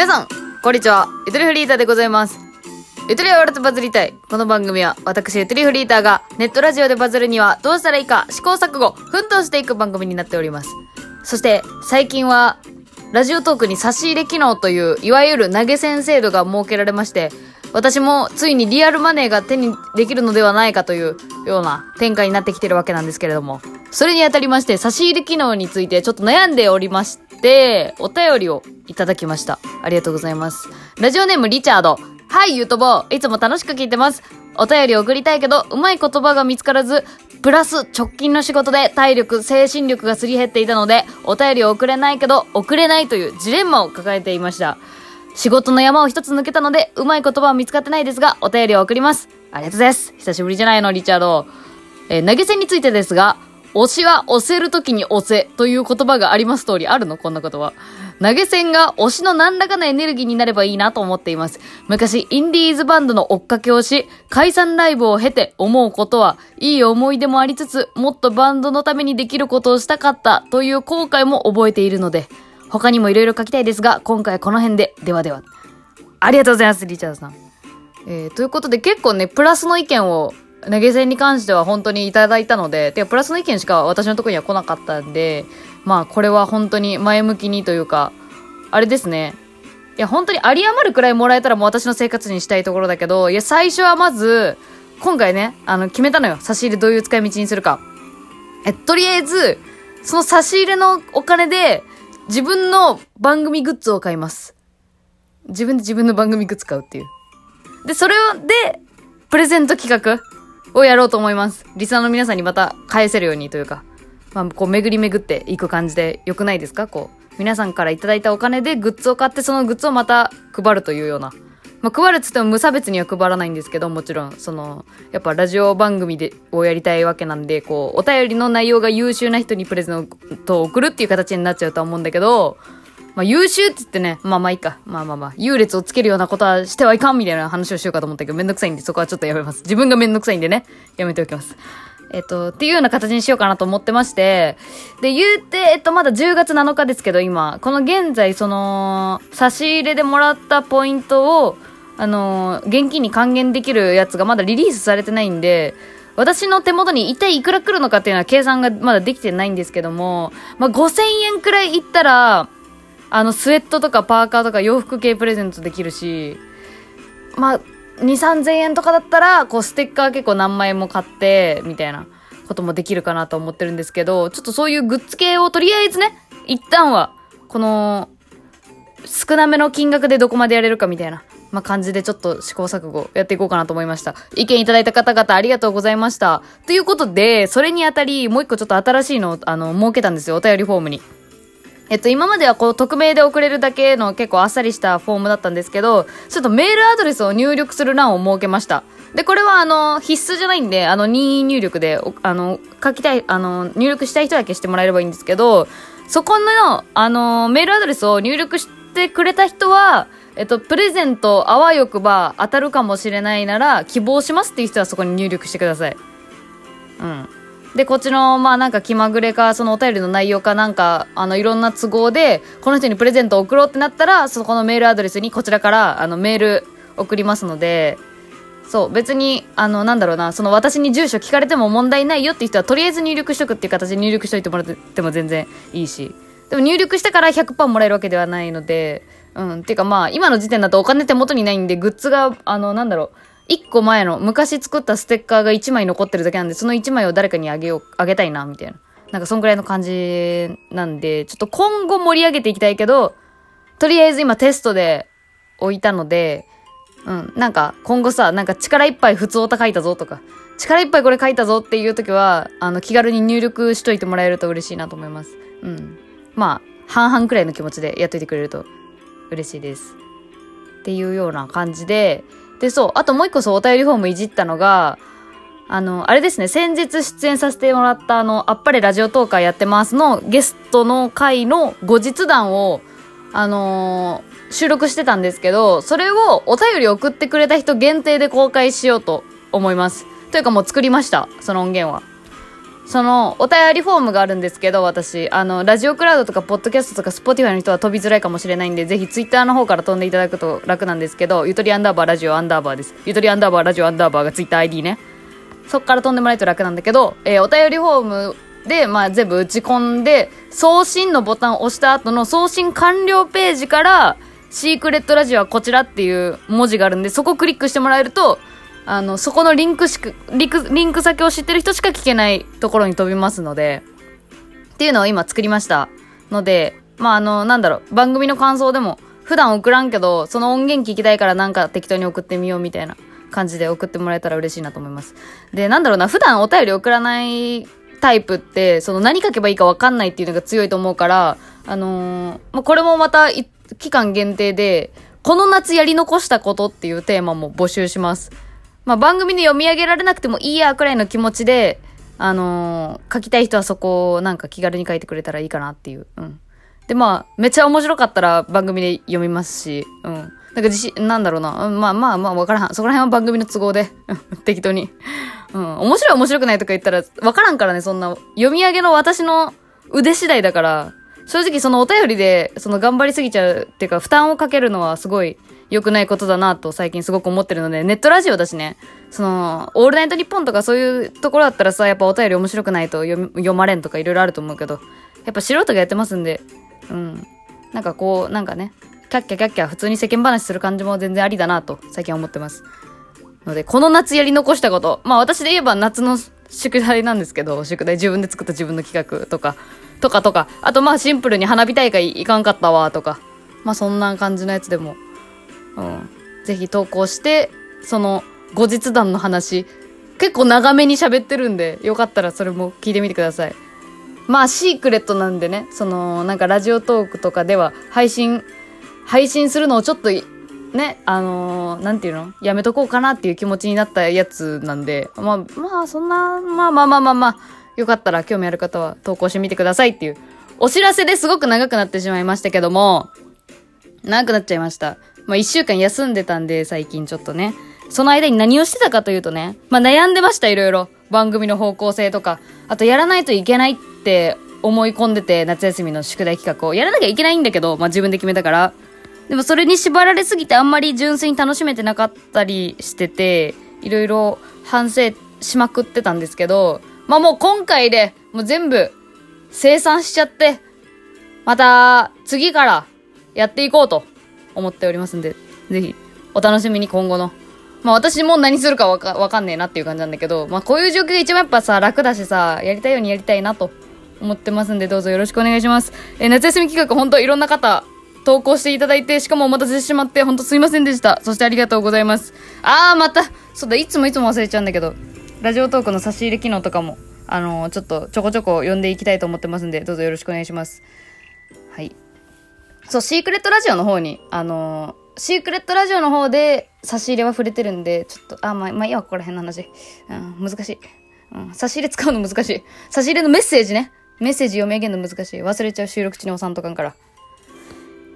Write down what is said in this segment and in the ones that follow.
皆さん、こんにちは。ゆとりフリーターでございます。ゆとりは笑ってバズりたい。この番組は、私、ゆとりフリーターが、ネットラジオでバズるにはどうしたらいいか、試行錯誤、奮闘していく番組になっております。そして、最近は、ラジオトークに差し入れ機能という、いわゆる投げ銭制度が設けられまして、私もついにリアルマネーが手にできるのではないかというような展開になってきてるわけなんですけれども、それにあたりまして差し入れ機能についてちょっと悩んでおりまして、お便りをいただきました。ありがとうございます。ラジオネームリチャード。はい、ゆうとぼう。いつも楽しく聞いてます。お便り送りたいけど、うまい言葉が見つからず、プラス直近の仕事で体力、精神力がすり減っていたので、お便りを送れないけど、送れないというジレンマを抱えていました。仕事の山を一つ抜けたので、うまい言葉は見つかってないですが、お便りを送ります。ありがとうございます。久しぶりじゃないの、リチャード。え投げ銭についてですが、推しは押せるときに押せという言葉があります通り、あるのこんなことは。投げ銭が推しの何らかのエネルギーになればいいなと思っています。昔、インディーズバンドの追っかけをし、解散ライブを経て思うことは、いい思い出もありつつ、もっとバンドのためにできることをしたかったという後悔も覚えているので、他にも色々書きたいですが、今回この辺で、ではでは。ありがとうございます、リチャードさん。えー、ということで結構ね、プラスの意見を投げ銭に関しては本当にいただいたので、てかプラスの意見しか私のところには来なかったんで、まあこれは本当に前向きにというか、あれですね。いや本当に有り余るくらいもらえたらもう私の生活にしたいところだけど、いや最初はまず、今回ね、あの決めたのよ。差し入れどういう使い道にするか。え、とりあえず、その差し入れのお金で自分の番組グッズを買います。自分で自分の番組グッズ買うっていう。で、それを、で、プレゼント企画をやろうと思います。リスナーの皆さんにまた返せるようにというか、まあ、こう、巡り巡っていく感じで良くないですか？こう、皆さんからいただいたお金でグッズを買って、そのグッズをまた配るというような。まあ、配るっつっても無差別には配らないんですけど、もちろん、その、やっぱラジオ番組で、をやりたいわけなんで、こう、お便りの内容が優秀な人にプレゼントを送るっていう形になっちゃうとは思うんだけど、まあ、優秀って言ってね、まあまあいいか。まあまあまあ、優劣をつけるようなことはしてはいかんみたいな話をしようかと思ったけど、めんどくさいんで、そこはちょっとやめます。自分がめんどくさいんでね、やめておきます。えっと、っていうような形にしようかなと思ってまして、で、言うて、えっと、まだ10月7日ですけど、今、この現在、その、差し入れでもらったポイントを、あの、現金に還元できるやつがまだリリースされてないんで、私の手元に一体いくら来るのかっていうのは計算がまだできてないんですけども、まあ、5000円くらいいったら、あの、スウェットとかパーカーとか洋服系プレゼントできるし、まあ、2、3000円とかだったら、こう、ステッカー結構何枚も買って、みたいなこともできるかなと思ってるんですけど、ちょっとそういうグッズ系をとりあえずね、一旦は、この、少なめの金額でどこまでやれるかみたいな、まあ、感じでちょっと試行錯誤やっていこうかなと思いました。意見いただいた方々ありがとうございました。ということで、それにあたり、もう一個ちょっと新しいのを、あの、設けたんですよ。お便りフォームに。えっと、今まではこう、匿名で送れるだけの結構あっさりしたフォームだったんですけど、ちょっとメールアドレスを入力する欄を設けました。で、これはあの、必須じゃないんで、あの、任意入力で、あの、書きたい、あの、入力したい人だけしてもらえればいいんですけど、そこの、あの、メールアドレスを入力してくれた人は、えっと、プレゼントあわよくば当たるかもしれないなら、希望しますっていう人はそこに入力してください。うん。で、こっちの、まあなんか気まぐれか、そのお便りの内容かなんか、あの、いろんな都合で、この人にプレゼントを送ろうってなったら、そこのメールアドレスにこちらから、あの、メール送りますので、そう、別に、あの、なんだろうな、その私に住所聞かれても問題ないよっていう人は、とりあえず入力しとくっていう形で入力しといてもらっても全然いいし。でも入力したから100%もらえるわけではないので、うん、っていうかまあ、今の時点だとお金手元にないんで、グッズが、あの、なんだろう、一個前の、昔作ったステッカーが1枚残ってるだけなんで、その1枚を誰かにあげよう、あげたいな、みたいな。なんかそんぐらいの感じなんで、ちょっと今後盛り上げていきたいけど、とりあえず今テストで置いたので、うん、なんか今後さ、なんか力いっぱい普通歌書いたぞとか、力いっぱいこれ書いたぞっていう時は、あの気軽に入力しといてもらえると嬉しいなと思います。うん。まあ、半々くらいの気持ちでやっといてくれると嬉しいです。っていうような感じで、で、そう、あともう一個そう、お便りフォームいじったのが、あの、あれですね、先日出演させてもらったあの、あっぱれラジオトーカーやってますのゲストの回の後日談を、あのー収録してたんですけど、それをお便り送ってくれた人限定で公開しようと思います。というかもう作りました、その音源は。その、お便りフォームがあるんですけど、私、あの、ラジオクラウドとか、ポッドキャストとか、スポティファイの人は飛びづらいかもしれないんで、ぜひツイッターの方から飛んでいただくと楽なんですけど、ゆとりアンダーバーラジオアンダーバーです。ゆとりアンダーバーラジオアンダーバーがツイッター ID ね。そっから飛んでもらえると楽なんだけど、えー、お便りフォームで、まあ、全部打ち込んで、送信のボタンを押した後の送信完了ページから、シークレットラジオはこちらっていう文字があるんで、そこをクリックしてもらえると、あの、そこのリンクしか、リク、リンク先を知ってる人しか聞けないところに飛びますので、っていうのを今作りました。ので、まあ、あの、なんだろう、番組の感想でも、普段送らんけど、その音源聞きたいからなんか適当に送ってみようみたいな感じで送ってもらえたら嬉しいなと思います。で、なんだろうな、普段お便り送らないタイプって、その何書けばいいかわかんないっていうのが強いと思うから、あのー、まあ、これもまた、期間限定で、この夏やり残したことっていうテーマも募集します。まあ、番組で読み上げられなくてもいいやくらいの気持ちで、あのー、書きたい人はそこをなんか気軽に書いてくれたらいいかなっていう。うん。で、まあ、めっちゃ面白かったら番組で読みますし、うん。なんか自信、なんだろうな。うん、まあまあまあ、わからん。そこら辺は番組の都合で、適当に。うん。面白い面白くないとか言ったら、わからんからね、そんな。読み上げの私の腕次第だから、正直そのお便りで、その頑張りすぎちゃうっていうか、負担をかけるのはすごい良くないことだなと最近すごく思ってるので、ネットラジオだしね、その、オールナイトニッポンとかそういうところだったらさ、やっぱお便り面白くないと読読まれんとかいろいろあると思うけど、やっぱ素人がやってますんで、うん。なんかこう、なんかね、キャッキャキャッキャ普通に世間話する感じも全然ありだなと最近思ってます。ので、この夏やり残したこと、まあ私で言えば夏の宿題なんですけど、宿題自分で作った自分の企画とか、とかとか、あとまあシンプルに花火大会行かんかったわとか、まあそんな感じのやつでも。うん。ぜひ投稿して、その後日談の話、結構長めに喋ってるんで、よかったらそれも聞いてみてください。まあ、シークレットなんでね、その、なんかラジオトークとかでは配信、配信するのをちょっと、ね、あのー、なんていうの？やめとこうかなっていう気持ちになったやつなんで、まあ、まあ、そんな、まあまあまあまあまあ、よかったら興味ある方は投稿してみてくださいっていう、お知らせですごく長くなってしまいましたけども、長くなっちゃいました。まあ一週間休んでたんで、最近ちょっとね。その間に何をしてたかというとね、まあ悩んでました、いろいろ。番組の方向性とか。あとやらないといけないって思い込んでて、夏休みの宿題企画を。やらなきゃいけないんだけど、まあ自分で決めたから。でもそれに縛られすぎてあんまり純粋に楽しめてなかったりしてて、いろいろ反省しまくってたんですけど、まあもう今回で、もう全部生産しちゃって、また次からやっていこうと思っておりますんで、ぜひ、お楽しみに今後の。まあ私も何するかわかわかんねえなっていう感じなんだけど、まあこういう状況が一番やっぱさ、楽だしさ、やりたいようにやりたいなと思ってますんで、どうぞよろしくお願いします。えー、夏休み企画、本当いろんな方、投稿していただいて、しかもお待たせしてしまって、ほんとすいませんでした。そしてありがとうございます。あー、また、そうだ、いつもいつも忘れちゃうんだけど、ラジオトークの差し入れ機能とかも、あのー、ちょっとちょこちょこ読んでいきたいと思ってますんで、どうぞよろしくお願いします。はい。そう、シークレットラジオの方に、あのー、シークレットラジオの方で差し入れは触れてるんで、ちょっと、あ、まあ、まあ、いいわ、ここら辺の話。うん、難しい。うん、差し入れ使うの難しい。差し入れのメッセージね。メッセージ読み上げるの難しい。忘れちゃう収録中に押さんとかんから。っ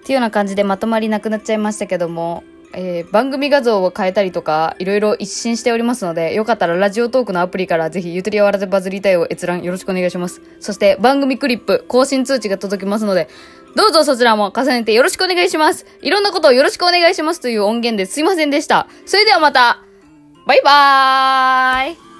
ていうような感じでまとまりなくなっちゃいましたけども、えー、番組画像を変えたりとか、いろいろ一新しておりますので、よかったらラジオトークのアプリからぜひゆとりあわらずバズりたいを閲覧よろしくお願いします。そして番組クリップ、更新通知が届きますので、どうぞそちらも重ねてよろしくお願いします。いろんなことをよろしくお願いしますという音源ですいませんでした。それではまたバイバーイ